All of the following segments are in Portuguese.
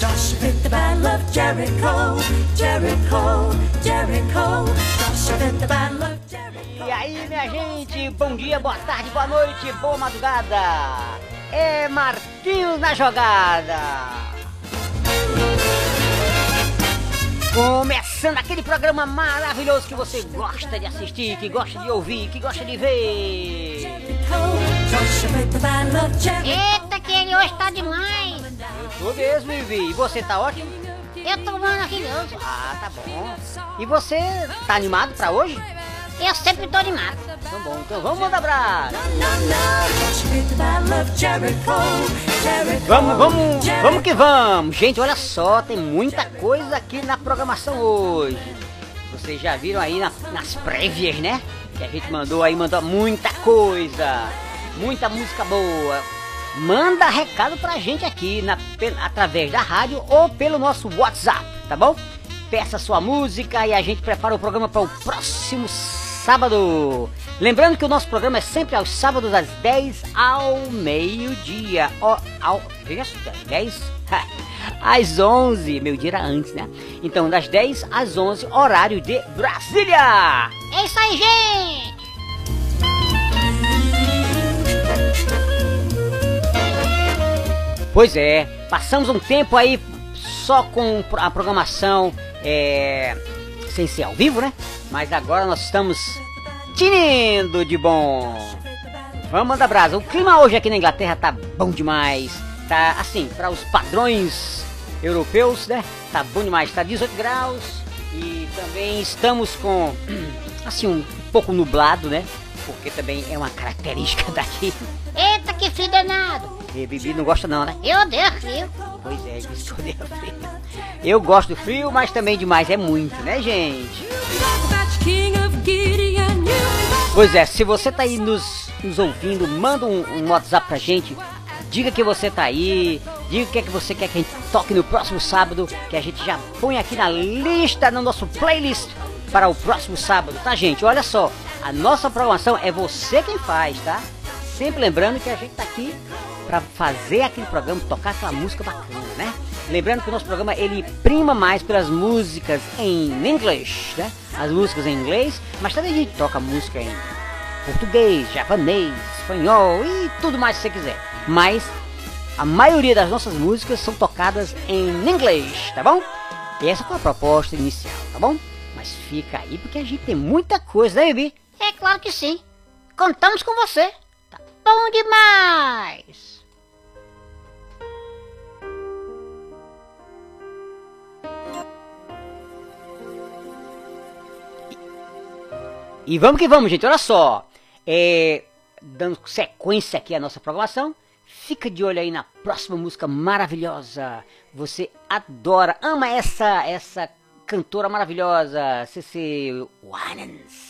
Joshua did the battle of Jericho, Jericho, Jericho. Joshua did the battle of Jericho. E aí, minha gente, bom dia, boa tarde, boa noite, boa madrugada. É Marquinhos na jogada. Começando aquele programa maravilhoso que você gosta de assistir, que gosta de ouvir, que gosta de ver. Eita, que ele hoje tá demais. Tô mesmo, Vivi. E você tá ótimo? Eu tô maravilhoso. Ah, tá bom. E você tá animado pra hoje? Eu sempre tô animado. Então bom, então vamos mandar abraço. Vamos, vamos, vamos que vamos. Gente, olha só, tem muita coisa aqui na programação hoje. Vocês já viram aí na- nas prévias, né? Que a gente mandou aí, mandou muita coisa. Muita música boa. Manda recado pra gente aqui na, através da rádio ou pelo nosso WhatsApp, tá bom? Peça sua música e a gente prepara o programa para o próximo sábado. Lembrando que o nosso programa é sempre aos sábados às 10 ao meio-dia. Ó, ao, veja só, 10 às 11. Meu dia era antes, né? Então, das 10 às 11, horário de Brasília. É isso aí, gente. Pois é, passamos um tempo aí só com a programação é, sem ser ao vivo, né? Mas agora nós estamos tinindo de bom. Vamos mandar brasa. O clima hoje aqui na Inglaterra tá bom demais. Tá assim, para os padrões europeus, né? Tá bom demais. Tá 18 graus e também estamos com assim um pouco nublado, né? Porque também é uma característica daqui. Eita, que frio danado. E Bibi não gosta não, né? Eu odeio frio. Pois é, disse que odeia frio. Eu gosto do frio, mas também demais é muito, né, gente? Pois é, se você tá aí nos, nos ouvindo, manda um, um WhatsApp pra gente. Diga que você tá aí, diga o que é que você quer que a gente toque no próximo sábado, que a gente já põe aqui na lista, no nosso playlist para o próximo sábado, tá, gente? Olha só, a nossa programação é você quem faz, tá? Sempre lembrando que a gente tá aqui para fazer aquele programa, tocar aquela música bacana, né? Lembrando que o nosso programa ele prima mais pelas músicas em inglês, né? As músicas em inglês, mas também a gente toca música em português, japonês, espanhol e tudo mais que você quiser. Mas a maioria das nossas músicas são tocadas em inglês, tá bom? E essa foi a proposta inicial, tá bom? Mas fica aí porque a gente tem muita coisa, né, Bibi? É claro que sim. Contamos com você. Bom demais. E vamos que vamos, gente. Olha só. É, dando sequência aqui à nossa programação. Fica de olho aí na próxima música maravilhosa. Você adora, ama essa essa cantora maravilhosa, CC Winans.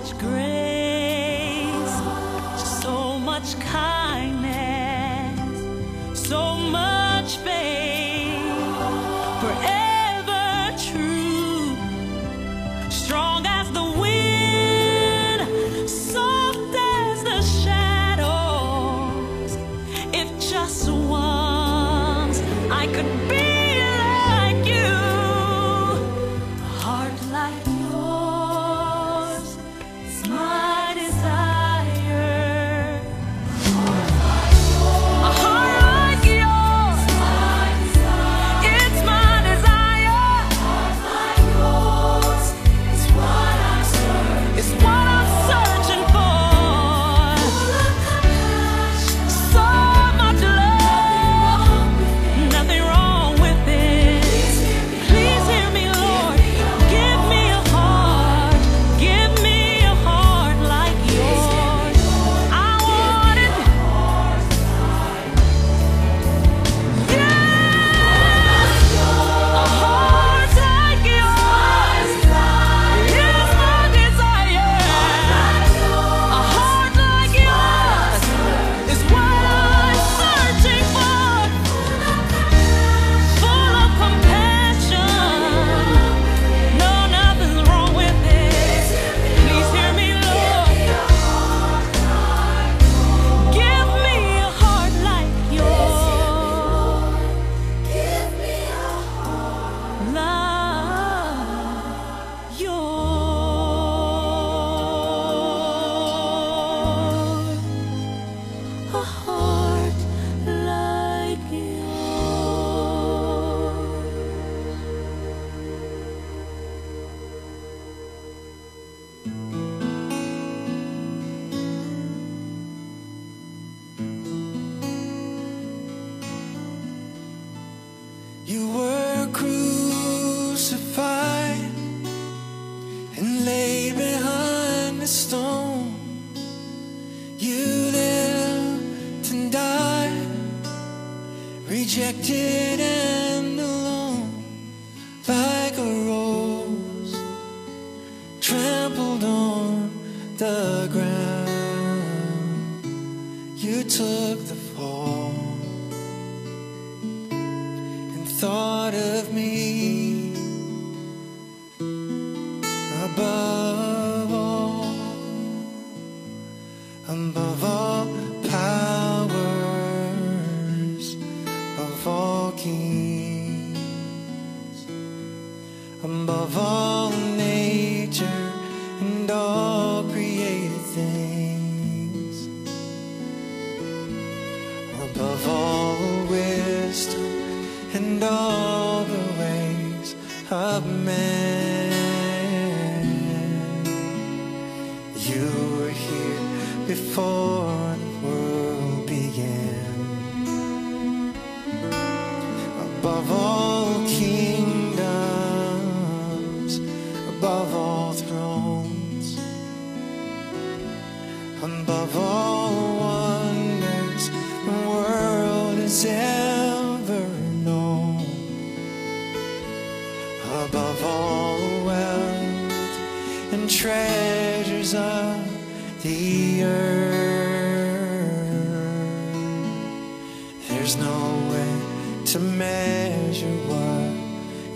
much grace, so much kindness.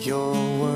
your word.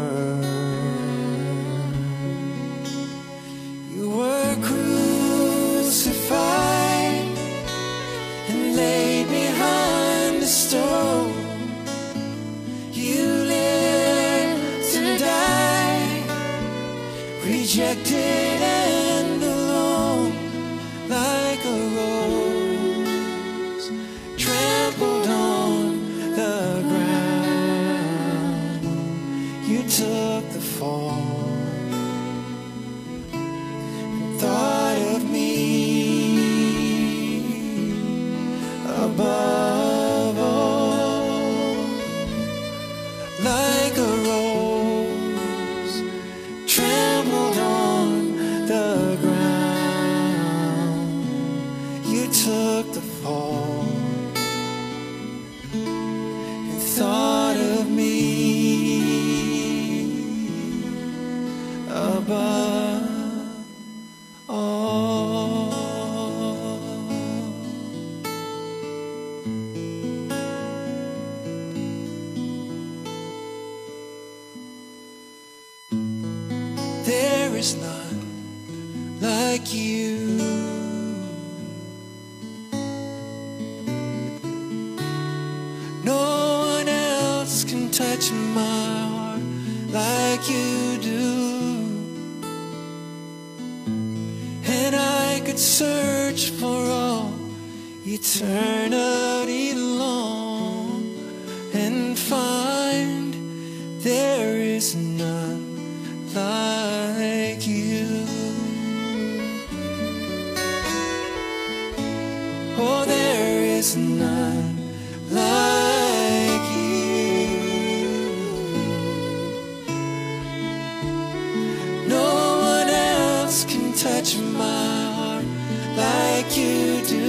touch my heart like you do.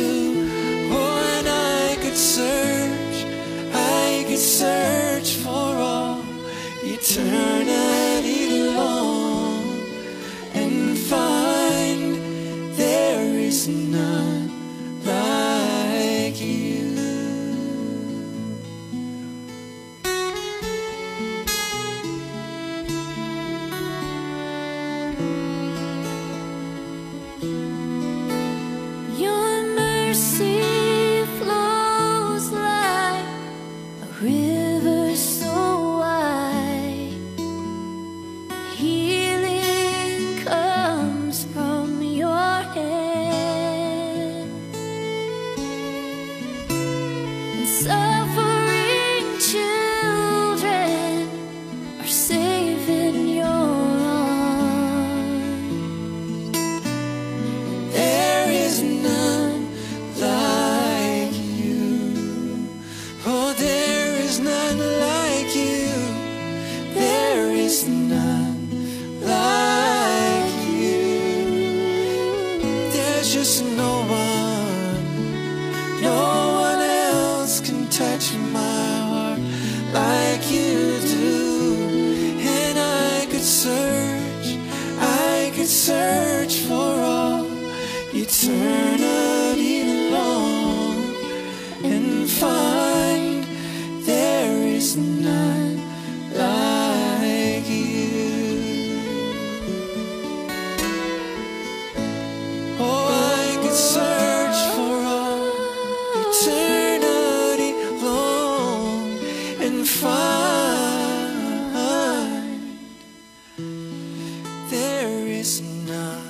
It's not.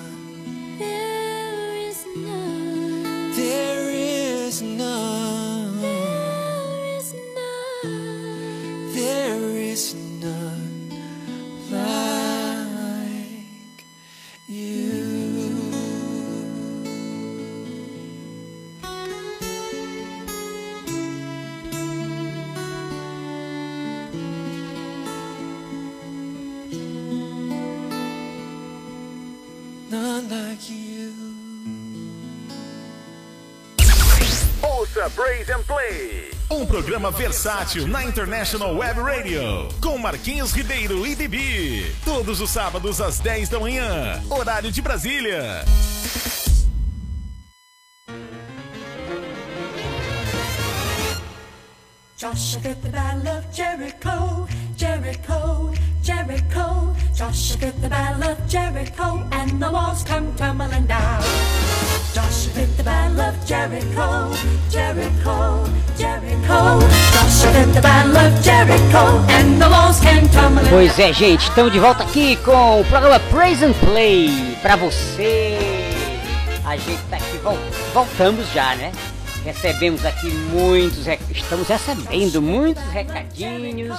Ouça Praise and Play. Um programa versátil na International Web Radio. Com Marquinhos Ribeiro e Bibi. Todos os sábados às 10 da manhã. Horário de Brasília. Joshua did the battle of Jericho, Jericho, Jericho. Joshua did the battle of Jericho, and the walls come tumbling down. Joshua did the battle of Jericho, Jericho, Pois é, gente, estamos de volta aqui com o programa Praise and Play pra você. A gente tá aqui, vol- voltamos já, né? Recebemos aqui muitos, estamos recebendo muitos recadinhos,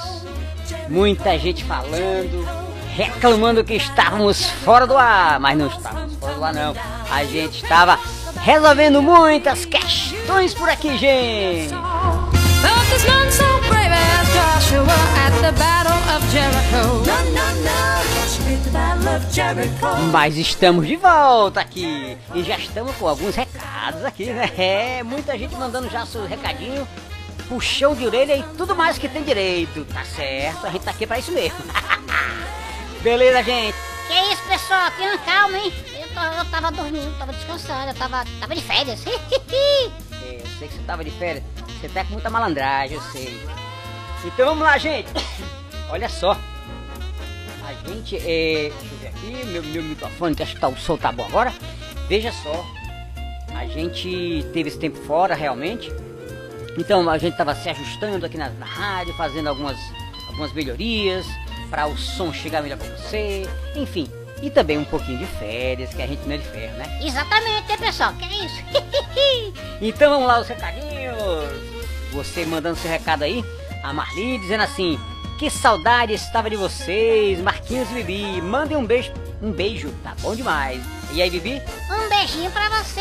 muita gente falando, reclamando que estávamos fora do ar, mas não estávamos fora do ar não. A gente estava resolvendo muitas questões por aqui, gente. None so brave as Joshua at the battle of Jericho. No, no, no. Joshua did the battle of Jericho. Mas estamos de volta aqui e já estamos com alguns recados aqui, né? É, muita gente mandando já seu recadinho, puxão de orelha e tudo mais que tem direito. Tá certo, a gente tá aqui pra isso mesmo. Beleza, gente? Que isso, pessoal? Tenham calma, hein? Eu, tô- eu tava dormindo, tava descansando, eu tava, tava de férias. É, eu sei que você tava de férias, você tá com muita malandragem, eu sei. Então vamos lá, gente. Olha só. A gente, é, deixa eu ver aqui, meu, meu microfone, acho que tá, o som tá bom agora. Veja só, a gente teve esse tempo fora, realmente. Então a gente tava se ajustando aqui na, na rádio, fazendo algumas, algumas melhorias para o som chegar melhor pra você. Enfim, e também um pouquinho de férias, que a gente não é de ferro, né? Exatamente, pessoal? Que isso? Então vamos lá, os recadinhos. Você mandando seu recado aí. A Marli dizendo assim: Que saudade estava de vocês, Marquinhos e Bibi. Mandem um beijo. Um beijo, tá bom demais. E aí, Bibi? Um beijinho pra você.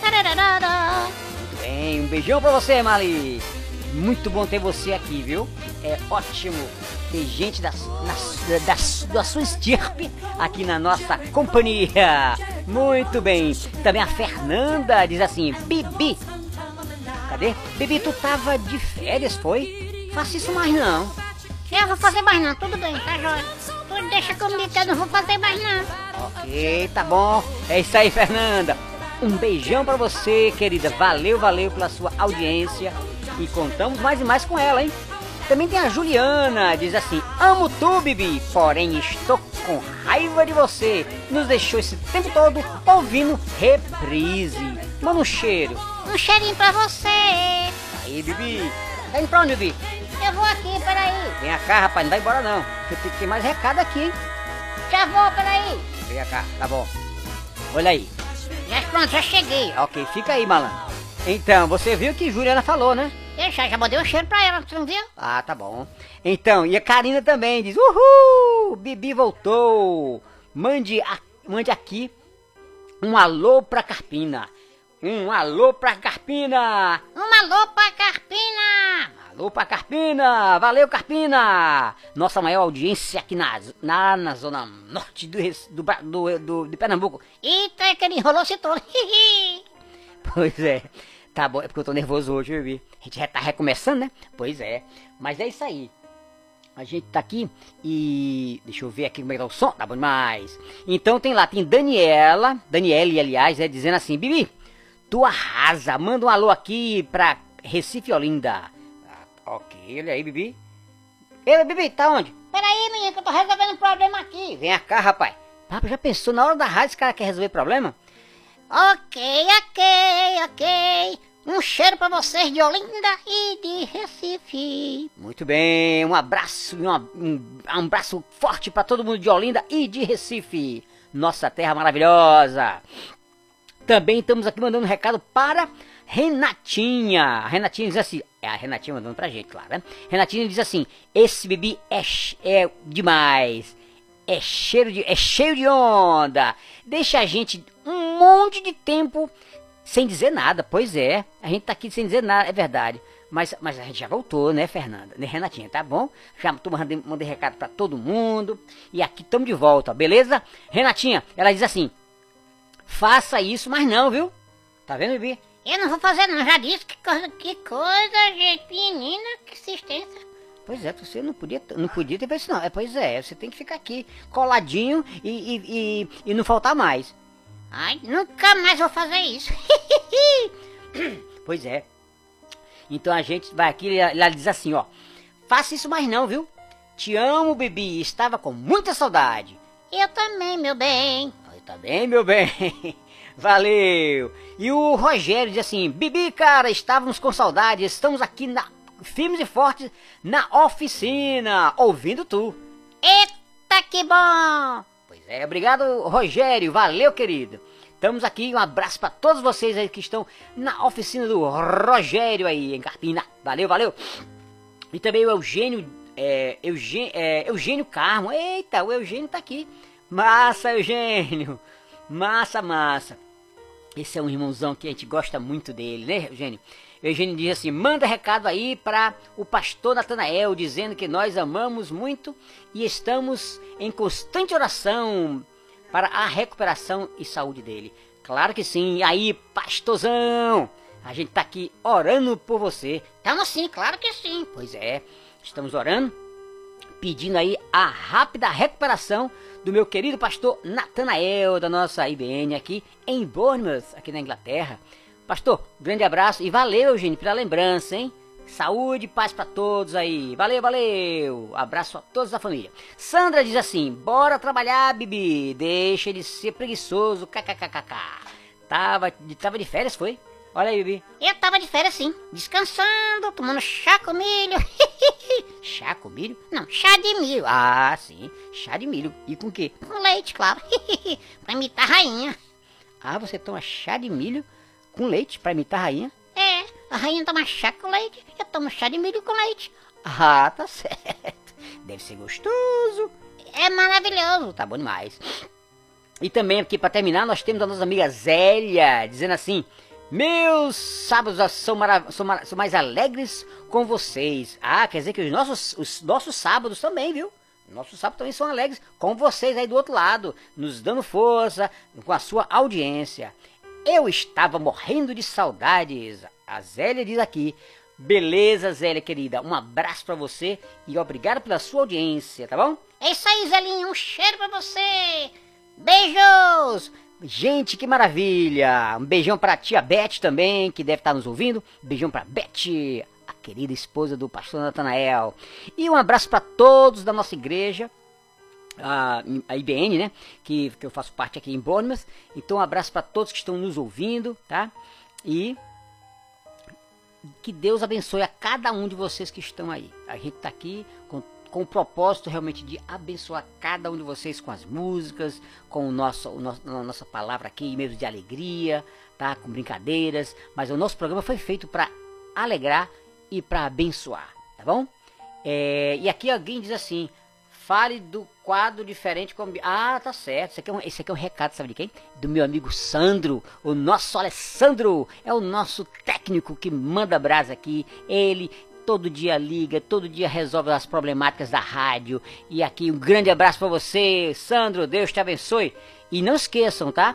Tararara. Muito bem, um beijão pra você, Marli. Muito bom ter você aqui, viu? É ótimo ter gente da, na- da, da sua estirpe aqui na nossa companhia. Muito bem. Também a Fernanda diz assim: Bibi, cadê? Bibi, tu tava de férias, foi? Faça isso mais não. Eu vou fazer mais não, tudo bem, tá jóia? Tu deixa comigo que eu não vou fazer mais não. Ok, tá bom. É isso aí, Fernanda. Um beijão pra você, querida. Valeu, valeu pela sua audiência. E contamos mais e mais com ela, hein? Também tem a Juliana, diz assim: Amo tu, Bibi, porém estou com raiva de você. Nos deixou esse tempo todo ouvindo reprise. Manda um cheiro. Um cheirinho pra você. Aí, Bibi. Tá indo pra onde, Bibi? Eu vou aqui, peraí. Vem cá, rapaz, não vai embora não. Porque tem que ter mais recado aqui, hein? Já vou, peraí. Vem cá, tá bom. Olha aí. Já pronto, já cheguei. Ok, fica aí, malandro. Então, você viu que Juliana falou, né? Eu já, mandei um cheiro pra ela, você não viu? Ah, tá bom. Então, e a Karina também diz: Uhul! Bibi voltou! Mande, a- mande aqui um alô pra Carpina. Um alô pra Carpina! Um alô pra Carpina. Alô pra Carpina! Valeu, Carpina! Nossa maior audiência aqui na, na, na zona norte do, do, do, do, de Pernambuco. Eita, que ele enrolou-se todo. Pois é. Tá bom, é porque eu tô nervoso hoje, eu vi. A gente já tá recomeçando, né? Pois é. Mas é isso aí. A gente tá aqui e. Deixa eu ver aqui como é que tá o som. Tá bom demais. Então tem lá, tem Daniela. Daniele, aliás, é dizendo assim: Bibi, tu arrasa. Manda um alô aqui pra Recife Olinda. Ah, ok, olha aí, Bibi. Ei, Bibi, tá onde? Peraí, menino, que eu tô resolvendo um problema aqui. Vem cá, rapaz. Papo, já pensou na hora da rádio esse cara quer resolver problema? Ok, ok, ok. Um cheiro pra vocês de Olinda e de Recife. Muito bem, um abraço, um, um abraço forte para todo mundo de Olinda e de Recife, nossa terra maravilhosa. Também estamos aqui mandando um recado para Renatinha. A Renatinha diz assim, é a Renatinha mandando pra gente, claro, né? Renatinha diz assim: esse bebê é, é demais. É cheiro de, é cheio de onda. Deixa a gente um monte de tempo sem dizer nada. Pois é, a gente tá aqui sem dizer nada, é verdade. Mas, mas a gente já voltou, né, Fernanda? Né, Renatinha, tá bom? Já tô mandando, mandei recado pra todo mundo. E aqui estamos de volta, beleza? Renatinha, ela diz assim: faça isso, mas não, viu? Tá vendo, Bibi? Eu não vou fazer não, já disse que coisa, que coisa, gente, menina, que assistência. Pois é, você não podia, não podia ter feito isso não. É, pois é, você tem que ficar aqui coladinho e, e, e, e não faltar mais. Ai, nunca mais vou fazer isso. Pois é. Então a gente vai aqui e ela diz assim, ó. Faça isso mais não, viu? Te amo, Bibi. Estava com muita saudade. Eu também, meu bem. Aí tá bem, meu bem. Valeu. E o Rogério diz assim: Bibi, cara, estávamos com saudade. Estamos aqui na firmes e fortes na oficina, ouvindo tu. Eita, que bom. É, obrigado, Rogério. Valeu, querido. Estamos aqui, um abraço para todos vocês aí que estão na oficina do Rogério aí em Carpina. Valeu, valeu. E também o Eugênio, é, Eugênio, é, Eugênio Carmo. Eita, o Eugênio tá aqui. Massa, Eugênio. Massa, massa. Esse é um irmãozão que a gente gosta muito dele, né, Eugênio? Eugênio diz assim: manda recado aí para o pastor Natanael, dizendo que nós amamos muito e estamos em constante oração para a recuperação e saúde dele. Claro que sim. Aí, pastorzão, a gente tá aqui orando por você. Tamo sim, claro que sim. Pois é, estamos orando, pedindo aí a rápida recuperação do meu querido pastor Natanael, da nossa IBN aqui em Bournemouth, aqui na Inglaterra. Pastor, grande abraço e valeu, gente, pela lembrança, hein? Saúde e paz pra todos aí. Valeu, valeu. Abraço a todos da família. Sandra diz assim: Bora trabalhar, Bibi. Deixa ele ser preguiçoso. KKKKK. Tava, tava de férias, foi? Olha aí, Bibi. Eu tava de férias sim, descansando, tomando chá com milho. Chá com milho? Não, chá de milho. Ah, sim. Chá de milho. E com o quê? Com leite, claro. pra imitar a rainha. Ah, você toma chá de milho com leite pra imitar a rainha? É, a rainha toma chá com leite. Eu tomo chá de milho com leite. Ah, tá certo. Deve ser gostoso. É maravilhoso. Tá bom demais. E também aqui para terminar, nós temos a nossa amiga Zélia dizendo assim: Meus sábados são, são, são mais alegres com vocês. Ah, quer dizer que os nossos, os nossos sábados também, viu? Nossos sábados também são alegres com vocês aí do outro lado, nos dando força com a sua audiência. Eu estava morrendo de saudades. A Zélia diz aqui. Beleza, Zélia querida. Um abraço pra você e obrigado pela sua audiência, tá bom? É isso aí, Zelinho. Um cheiro pra você. Beijos. Gente, que maravilha! Um beijão pra tia Beth também, que deve estar nos ouvindo. Um beijão pra Beth, a querida esposa do pastor Natanael. E um abraço pra todos da nossa igreja, a, a IBN, né? Que, que eu faço parte aqui em Bournemouth. Então, um abraço pra todos que estão nos ouvindo, tá? E que Deus abençoe a cada um de vocês que estão aí. A gente tá aqui com, com o propósito realmente de abençoar cada um de vocês com as músicas, com o nosso, o nosso, a nossa palavra aqui, mesmo de alegria, tá? Com brincadeiras. Mas o nosso programa foi feito para alegrar e para abençoar, tá bom? É, e aqui alguém diz assim: fale do quadro diferente com. Ah, tá certo. Esse aqui, é um, aqui é um recado, sabe de quem? Do meu amigo Sandro, o nosso Alessandro. É o nosso técnico que manda brasa aqui. Ele todo dia liga, todo dia resolve as problemáticas da rádio. E aqui um grande abraço para você, Sandro. Deus te abençoe. E não esqueçam, tá?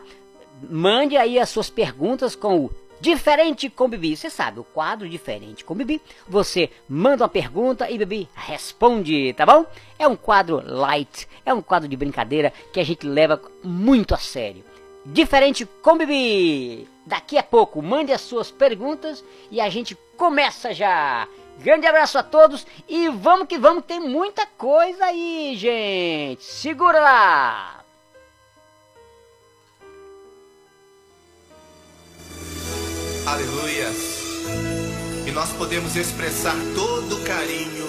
Mande aí as suas perguntas com o Diferente com Bibi, você sabe, o quadro Diferente com Bibi. Você manda uma pergunta e Bibi responde, tá bom? É um quadro light, é um quadro de brincadeira que a gente leva muito a sério. Diferente com Bibi. Daqui a pouco, mande as suas perguntas e a gente começa já. Grande abraço a todos e vamos que vamos, tem muita coisa aí, gente. Segura lá. Aleluia. E nós podemos expressar todo o carinho,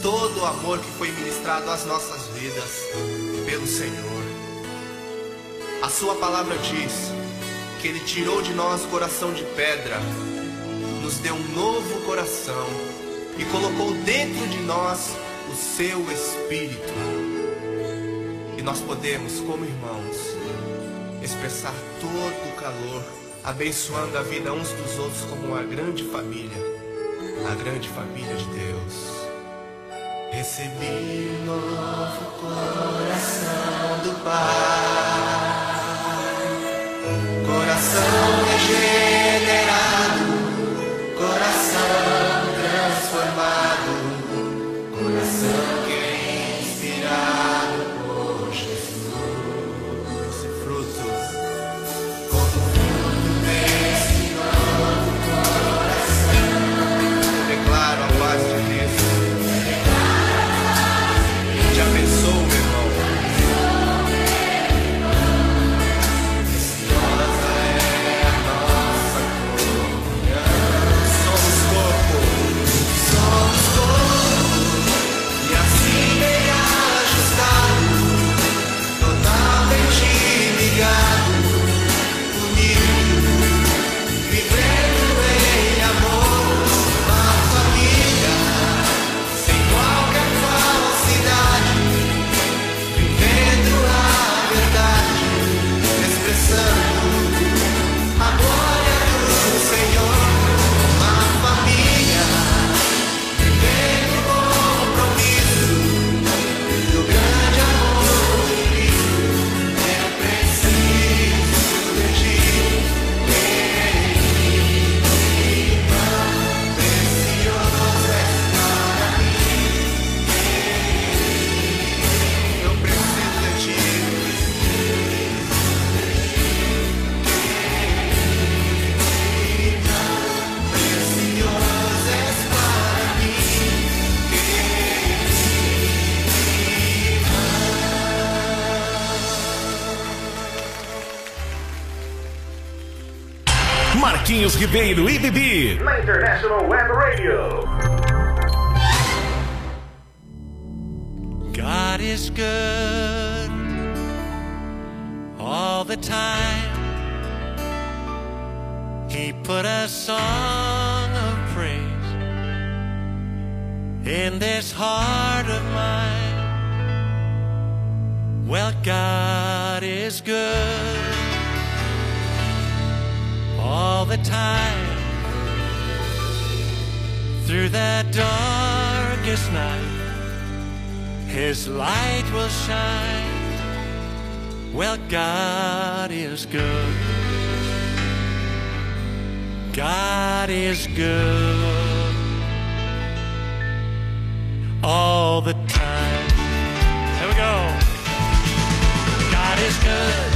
todo o amor que foi ministrado às nossas vidas pelo Senhor. A sua palavra diz que ele tirou de nós o coração de pedra, nos deu um novo coração e colocou dentro de nós o seu espírito. E nós podemos, como irmãos, expressar todo o calor abençoando a vida uns dos outros como uma grande família, a grande família de Deus. Recebi um novo coração do Pai, coração regenerado Marquinhos Ribeiro e Bibi. Na International Web Radio. God is good all the time. He put a song of praise in this heart of mine. Well, God is good all the time. Through that darkest night, His light will shine. Well, God is good. God is good all the time. Here we go. God is good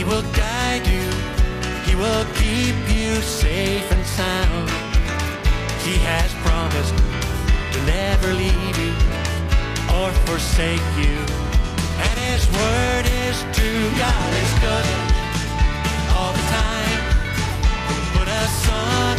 He will guide you. He will keep you safe and sound. He has promised to never leave you or forsake you. And His word is true. God is good all the time. Put a song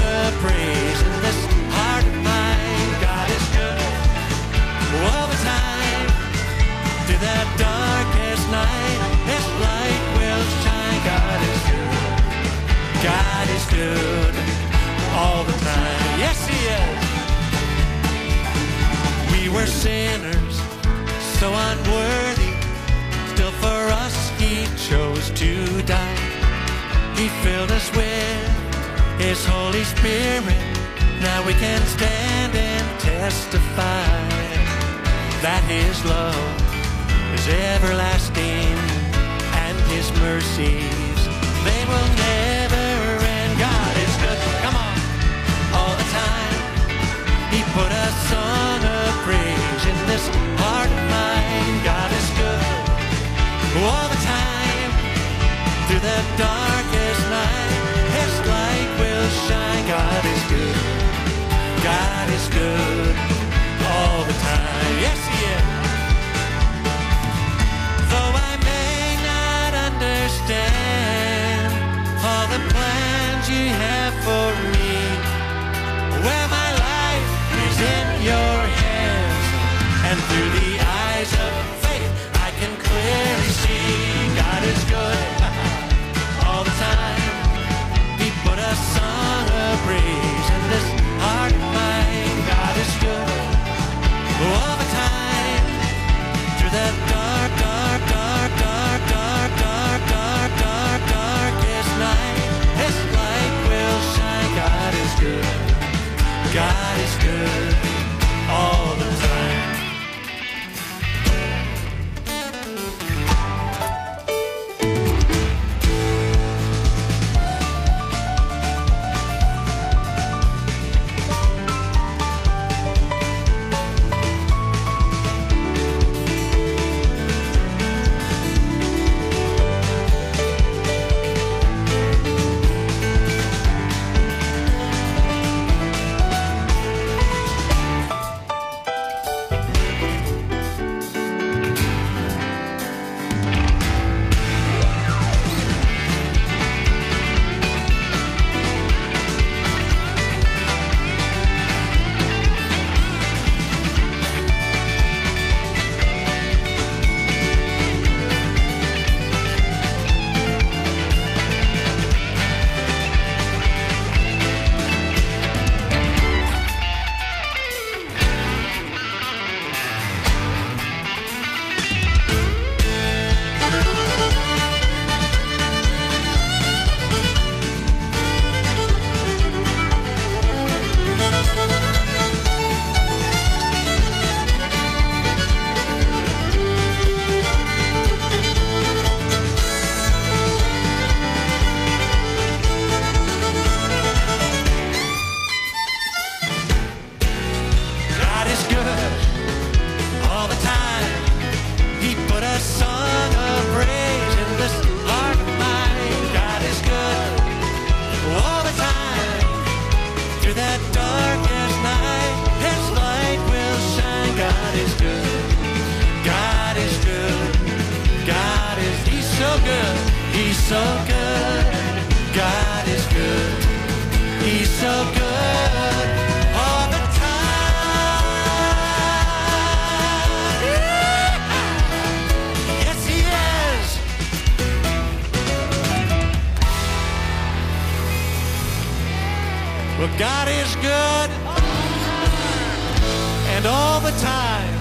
and all the time.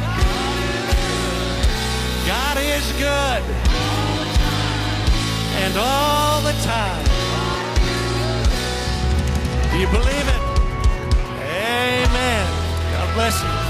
God is good and all the time. Do you believe it? Amen. God bless you.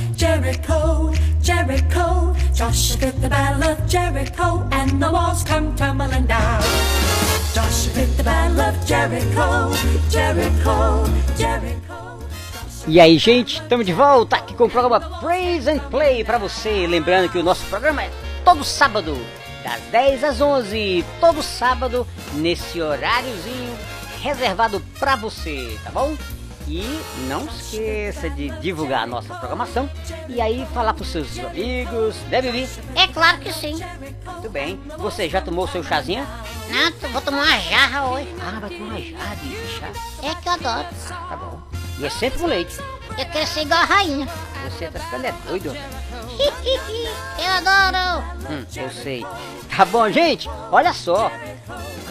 Jericho, Jericho. Joshua fit the battle of Jericho, and the walls come tumbling down. Joshua fit the battle of Jericho, Jericho, Jericho. E aí, gente, estamos de volta aqui com o programa Praise and Play para você. Lembrando que o nosso programa é todo sábado, das 10 às 11, todo sábado, nesse horáriozinho reservado para você, tá bom? E não esqueça de divulgar a nossa programação e aí falar pros seus amigos, né, Bibi? É claro que sim. Muito bem. Você já tomou seu chazinho? Não, vou tomar uma jarra hoje. Ah, vai tomar jarra de chá. É que eu adoro. Tá bom. E é sempre com leite. Eu quero ser igual a rainha. Você tá ficando é doido. eu adoro. Hum, eu sei. Tá bom, gente? Olha só.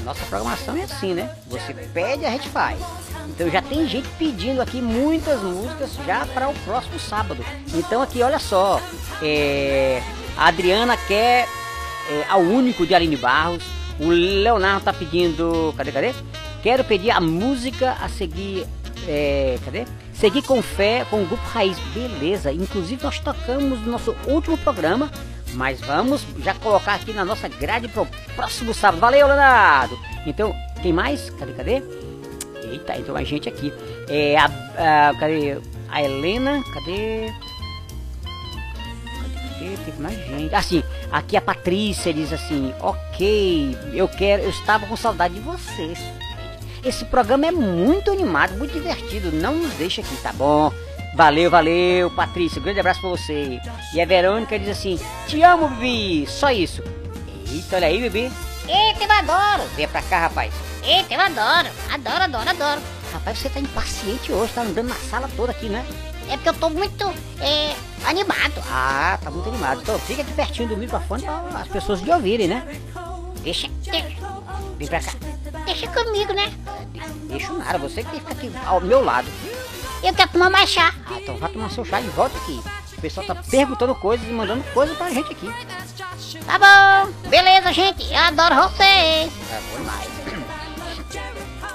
Nossa programação é assim, né? Você pede, a gente faz. Então já tem gente pedindo aqui muitas músicas já para o próximo sábado. Então aqui, olha só. É, a Adriana quer é, ao único de Aline Barros. O Leonardo tá pedindo. Cadê, cadê? Quero pedir a música a seguir. É, cadê? Seguir com fé com o grupo Raiz. Beleza. Inclusive nós tocamos no nosso último programa. Mas vamos já colocar aqui na nossa grade pro próximo sábado. Valeu, Leonardo! Então, quem mais? Cadê, cadê? Eita, entrou mais gente aqui. É a, a- cadê? A Helena, cadê? Cadê? Teve mais gente. Assim, aqui a Patrícia diz assim: Ok, eu quero, eu estava com saudade de vocês. Esse programa é muito animado, muito divertido. Não nos deixa aqui, tá bom? Valeu, valeu, Patrícia. Grande abraço pra você. E a Verônica diz assim: Te amo, Bibi. Só isso. Eita, olha aí, Bibi. Eita, eu adoro. Vem pra cá, rapaz. Eita, eu adoro. Adoro, adoro, adoro. Rapaz, você tá impaciente hoje, tá andando na sala toda aqui, né? É porque eu tô muito é, animado. Ah, tá muito animado. Então fica aqui pertinho do microfone para as pessoas de ouvirem, né? Deixa, deixa, Vem pra cá. deixa comigo, né? Deixa nada, você que fica aqui ao meu lado. Eu quero tomar mais chá. Ah, então vai tomar seu chá e volta aqui. O pessoal tá perguntando coisas e mandando coisas pra gente aqui. Tá bom. Beleza, gente. Eu adoro vocês. É bom demais.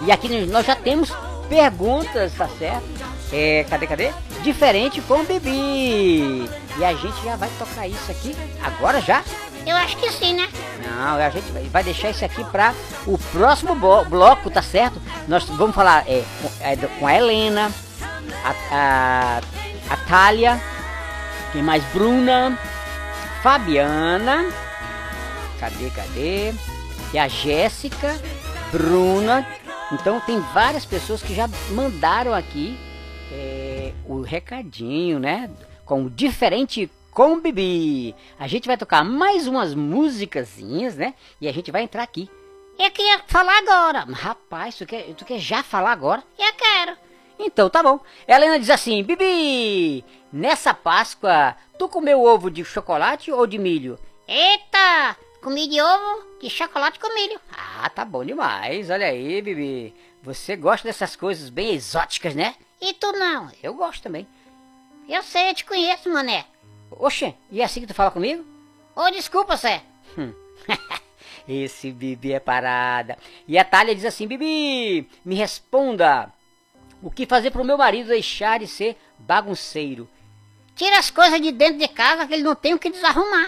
E aqui nós já temos perguntas, tá certo? É, cadê, cadê? Diferente com o Bibi. E a gente já vai tocar isso aqui agora já. Eu acho que sim, né? Não, a gente vai- deixar isso aqui para o próximo bloco, tá certo? Nós vamos falar é, com, é, com a Helena, a, a, a Thalia, quem mais? Bruna, Fabiana, cadê, cadê? E a Jéssica, Bruna. Então tem várias pessoas que já mandaram aqui é, o recadinho, né? Com o diferente com o Bibi. A gente vai tocar mais umas musicazinhas, né? E a gente vai entrar aqui. Eu queria falar agora. Rapaz, tu quer, tu quer já falar agora? Eu quero. Então tá bom. Helena diz assim: Bibi, nessa Páscoa, tu comeu ovo de chocolate ou de milho? Eita! Comi de ovo de chocolate com milho. Ah, tá bom demais. Olha aí, Bibi. Você gosta dessas coisas bem exóticas, né? E tu não? Eu gosto também. Eu sei, eu te conheço, mané. Oxe, e é assim que tu fala comigo? Ô, desculpa, Zé. Esse Bibi é parada. E a Thalia diz assim: Bibi, me responda. O que fazer pro meu marido deixar de ser bagunceiro? Tira as coisas de dentro de casa que ele não tem o que desarrumar.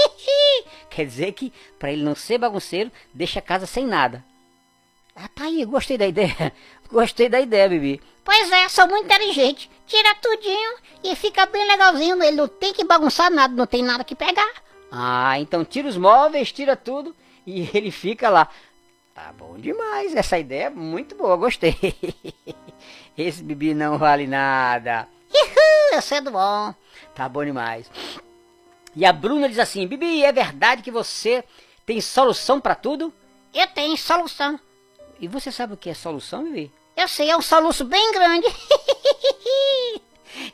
Quer dizer que, para ele não ser bagunceiro, deixa a casa sem nada. Ah, tá aí, gostei da ideia. Gostei da ideia, Bibi. Pois é, sou muito inteligente. Tira tudinho e fica bem legalzinho. Ele não tem que bagunçar nada, não tem nada que pegar. Ah, então tira os móveis, tira tudo e ele fica lá. Tá bom demais, essa ideia é muito boa, gostei. Esse Bibi não vale nada. Uhul, eu sou do bom. Tá bom demais. E a Bruna diz assim: Bibi, é verdade que você tem solução pra tudo? Eu tenho solução. E você sabe o que é solução, Bibi? Eu sei, é um soluço bem grande.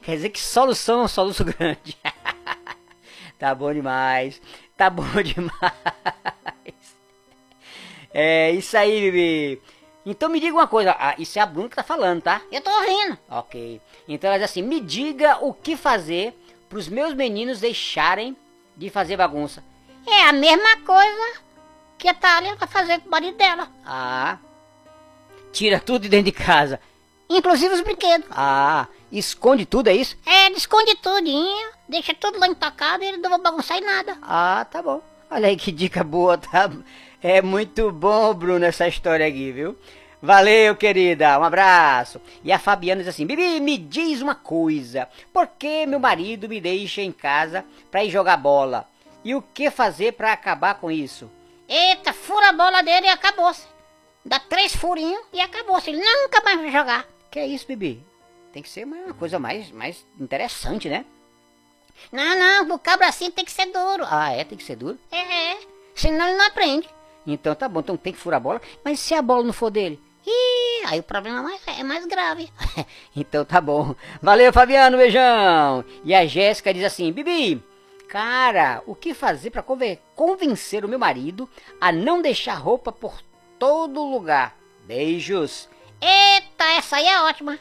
Quer dizer que solução é um soluço grande. tá bom demais. Tá bom demais. É isso aí, Bibi. Então me diga uma coisa. Ah, isso é a Bruna que tá falando, tá? Eu tô rindo. Ok. Então ela diz assim: me diga o que fazer pros meus meninos deixarem de fazer bagunça. É a mesma coisa que a Thalia vai fazer com o marido dela. Ah. Tira tudo de dentro de casa. Inclusive os brinquedos. Ah. Esconde tudo, é isso? É, ele esconde tudinho, deixa tudo lá intacado e ele não vai bagunçar em nada. Ah, tá bom. Olha aí que dica boa, tá? É muito bom, Bruno, essa história aqui, viu? Valeu, querida. Um abraço. E a Fabiana diz assim: Bibi, me diz uma coisa. Por que meu marido me deixa em casa pra ir jogar bola? E o que fazer pra acabar com isso? Eita, fura a bola dele e acabou-se. Dá três furinhos e acabou-se. Ele nunca mais vai jogar. Que é isso, Bibi? Tem que ser uma coisa mais, mais interessante, né? Não, não, o cabra assim tem que ser duro. Ah, é? Tem que ser duro? É, é. Senão ele não aprende. Então tá bom, então tem que furar a bola. Mas se a bola não for dele? Ih, aí o problema é mais, é mais grave. então tá bom. Valeu, Fabiano, beijão. E a Jéssica diz assim: Bibi, cara, o que fazer pra conven- convencer o meu marido a não deixar roupa por todo lugar? Beijos. Eita, essa aí é ótima.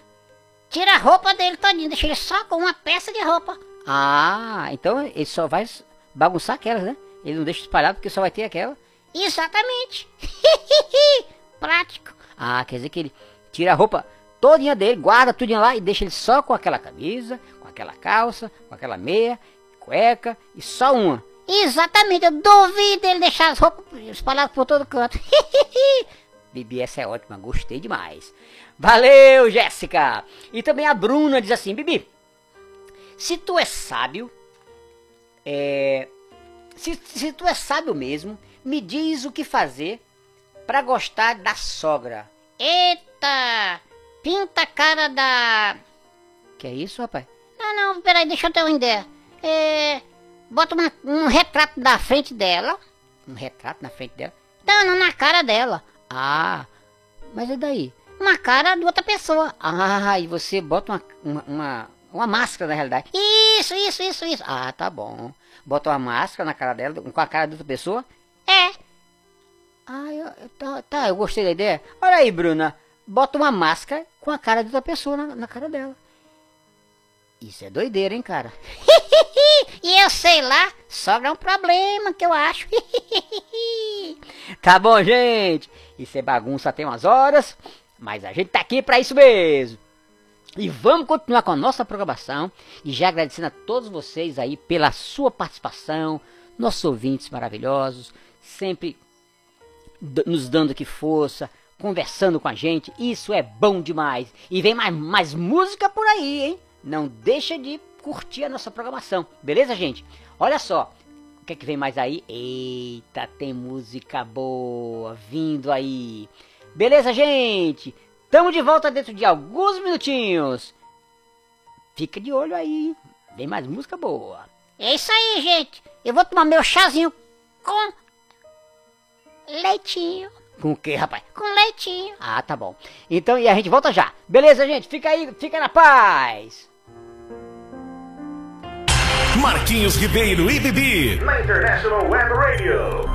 Tira a roupa dele todinho, deixa ele só com uma peça de roupa. Ah, então ele só vai bagunçar aquelas, né? Ele não deixa espalhado porque só vai ter aquela. Exatamente. Prático. Ah, quer dizer que ele tira a roupa todinha dele, guarda tudinho lá e deixa ele só com aquela camisa, com aquela calça, com aquela meia, cueca e só uma. Exatamente, eu duvido ele deixar as roupas espalhadas por todo canto. Bibi, essa é ótima, gostei demais. Valeu, Jéssica! E também a Bruna diz assim, Bibi, se tu é sábio, é... Se, se tu é sábio mesmo, me diz o que fazer pra gostar da sogra. Eita, pinta a cara da... Que é isso, rapaz? Não, não, peraí, deixa eu ter uma ideia. É, bota uma- um retrato da frente dela. Um retrato na frente dela? Não, não, na cara dela. Ah, mas é daí? Uma cara de outra pessoa. Ah, e você bota uma, uma, uma, uma máscara na realidade. Isso, isso, isso, isso. Ah, tá bom. Bota uma máscara na cara dela, com a cara de outra pessoa. É, Ah, eu, eu- tá, tá, eu gostei da ideia. Olha aí, Bruna. Bota uma máscara com a cara de outra pessoa na, na cara dela. Isso é doideira, hein, cara? e eu sei lá, sogra é um problema que eu acho. Tá bom, gente. Isso é bagunça tem umas horas, mas a gente tá aqui pra isso mesmo. E vamos continuar com a nossa programação e já agradecendo a todos vocês aí pela sua participação, nossos ouvintes maravilhosos, sempre nos dando aqui força, conversando com a gente. Isso é bom demais. E vem mais, mais música por aí, hein? Não deixa de curtir a nossa programação, beleza, gente? Olha só, o que é que vem mais aí? Eita, tem música boa vindo aí. Beleza, gente? Tamo de volta dentro de alguns minutinhos. Fica de olho aí. Vem mais música boa. É isso aí, gente. Eu vou tomar meu chazinho com leitinho. Com o que, rapaz? Com leitinho. Ah, tá bom. Então, e a gente volta já. Beleza, gente? Fica aí, fica na paz. Marquinhos Ribeiro e Bibi. Na International Web Radio.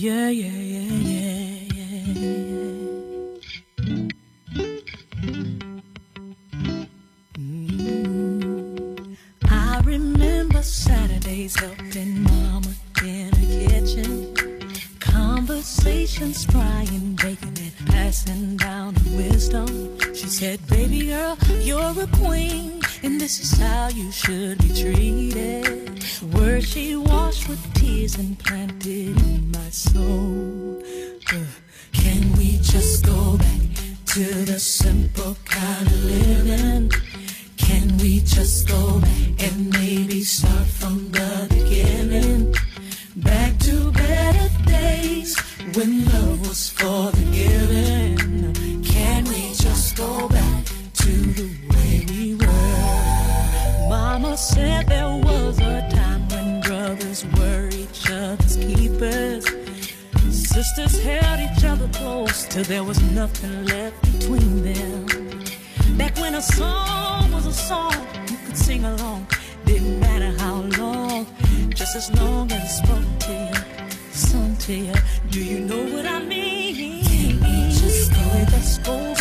Yeah, yeah, yeah, yeah, Saturdays helping Mama in the kitchen. Conversations, frying bacon it, passing down the wisdom. She said, Baby girl, you're a queen, and this is how you should be treated. Words she washed with tears and planted in my soul. Uh, can we just go back to the simple kind of living? Can we just go back and maybe start from the beginning? Back to better days when love was for the giving. Can we just go back to the way we were? Mama said there was a time when brothers were each other's keepers. Sisters held each other close till there was nothing left between them. When a song was a song, you could sing along. Didn't matter how long, just as long as it spoke to you, sung to you. Do you know what I mean? Just go, let's go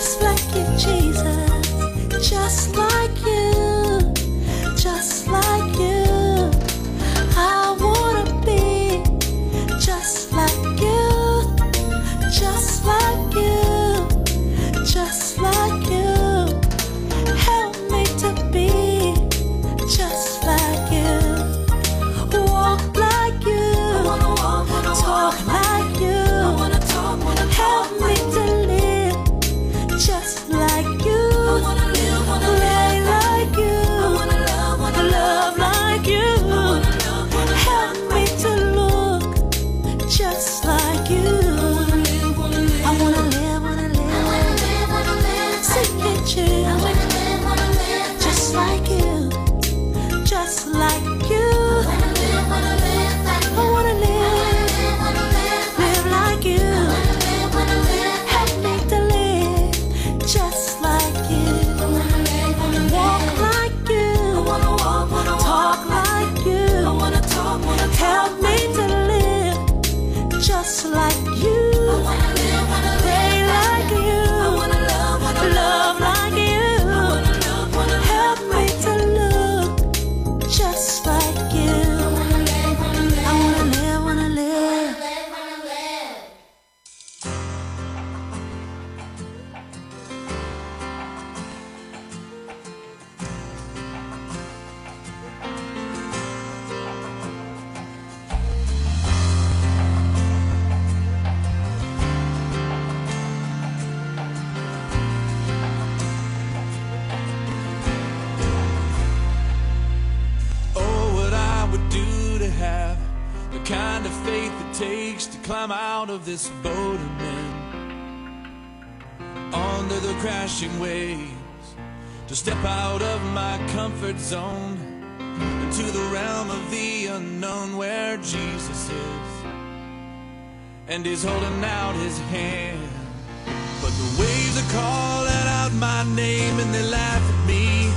just like you, Jesus. under the crashing waves to step out of my comfort zone into the realm of the unknown where Jesus is. And he's holding out his hand. But the waves are calling out my name and they laugh at me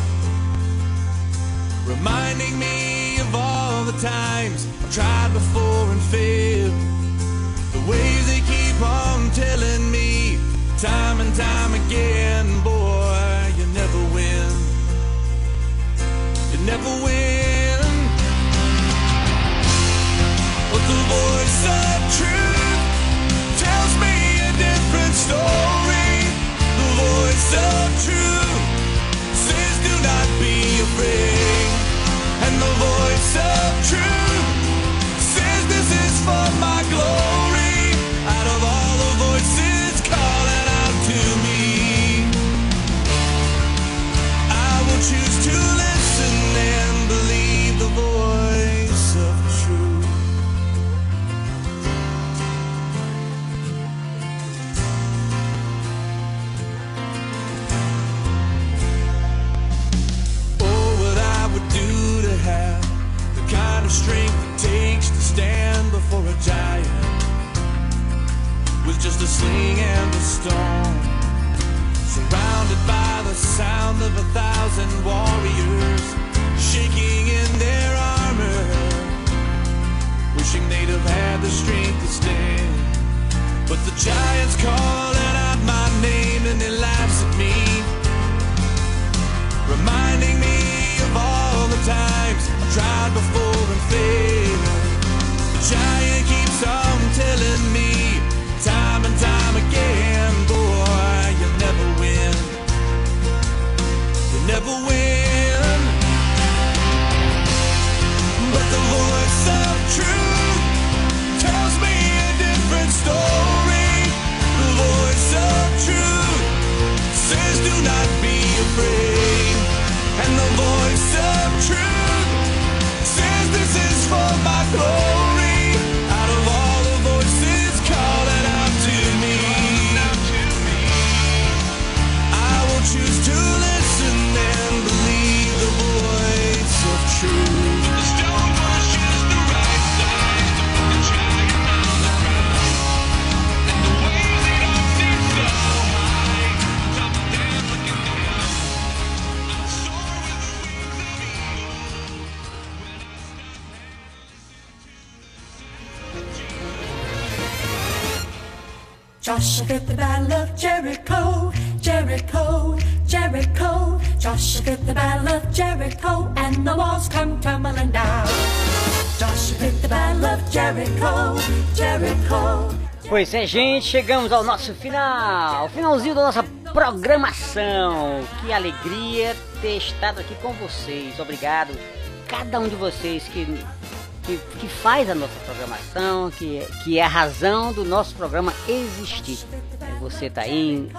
reminding me of all the times I tried before and failed. The waves they keep on telling Time and time again, boy, you never win. You never win. But the voice of truth tells me a different story. The voice of truth. Giant with just a sling and a stone. Surrounded by the sound of a thousand warriors shaking in their armor, wishing they'd have had the strength to stand. But the giant's calling out my name and he laughs at me reminding me of all the times I tried before and failed. Giant keeps on telling me Pois é, gente, chegamos ao nosso final, finalzinho da nossa programação. Que alegria ter estado aqui com vocês. Obrigado, cada um de vocês que, que, que faz a nossa programação, que, que é a razão do nosso programa existir. Você tá aí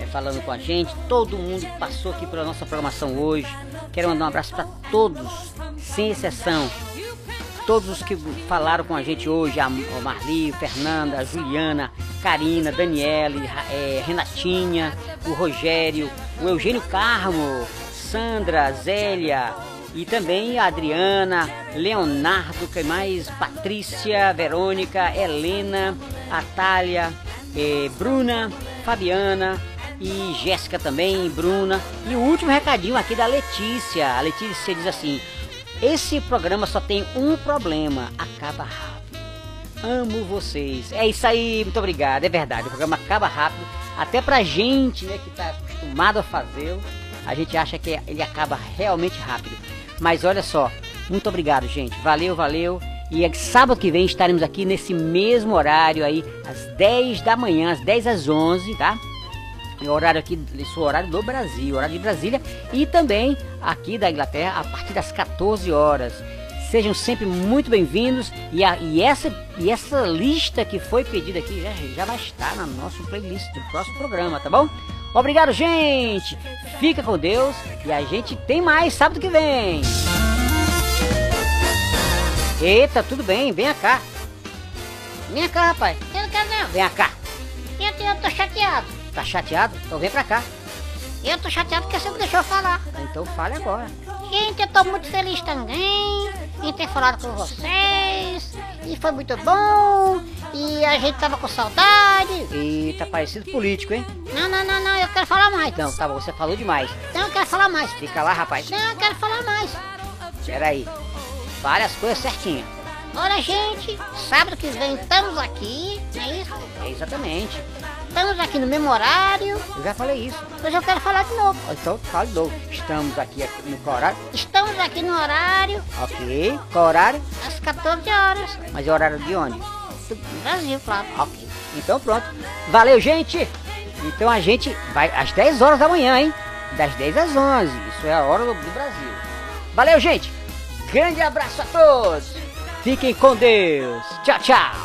é, falando com a gente, todo mundo que passou aqui pela nossa programação hoje. Quero mandar um abraço para todos, sem exceção todos os que falaram com a gente hoje, a Marli, Fernanda, a Juliana, Karina, Daniele, eh, Renatinha, o Rogério, o Eugênio Carmo, Sandra, Zélia e também a Adriana, Leonardo, que mais? Patrícia, Verônica, Helena, Atália, eh, Bruna, Fabiana e Jéssica também, Bruna. E o último recadinho aqui da Letícia. A Letícia diz assim: esse programa só tem um problema, acaba rápido. Amo vocês. É isso aí, muito obrigado. É verdade, o programa acaba rápido. Até pra gente, né, que tá acostumado a fazê-lo, a gente acha que ele acaba realmente rápido. Mas olha só, muito obrigado, gente. Valeu, valeu. E é sábado que vem estaremos aqui nesse mesmo horário aí, às 10 da manhã, às 10 às 11, tá? Horário aqui, esse é o horário do Brasil, horário de Brasília e também aqui da Inglaterra a partir das 14 horas. Sejam sempre muito bem-vindos e, a- e essa, e essa lista que foi pedida aqui já, já vai estar na nossa playlist do próximo programa, tá bom? Obrigado, gente! Fica com Deus e a gente tem mais sábado que vem! Eita, tudo bem, venha cá! Venha cá, rapaz! Eu não quero não. Venha cá! Eu, eu tô chateado. Tá chateado? Então vem pra cá! Eu tô chateado porque você não deixou falar. Então fale agora! Gente, eu tô muito feliz também em ter falado com vocês. E foi muito bom. E a gente tava com saudade. E tá parecido político, hein? Não, não, não, não, eu quero falar mais. Não, tá bom, você falou demais. Não, eu quero falar mais. Fica lá, rapaz. Não, eu quero falar mais. Pera aí. Fale as coisas certinhas. Olha, gente, sábado que vem estamos aqui, não é isso? É exatamente. Estamos aqui no mesmo horário. Eu já falei isso. Pois eu quero falar de novo. Então fale de novo. Estamos aqui no qual horário? Estamos aqui no horário Ok. Qual horário? às 14 horas. Mas é horário de onde? Do Brasil, claro. Ok. Então pronto. Valeu, gente. Então a gente vai às 10 horas da manhã, hein? Das 10 às 11. Isso é a hora do Brasil. Valeu, gente. Grande abraço a todos. Fiquem com Deus. Tchau, tchau.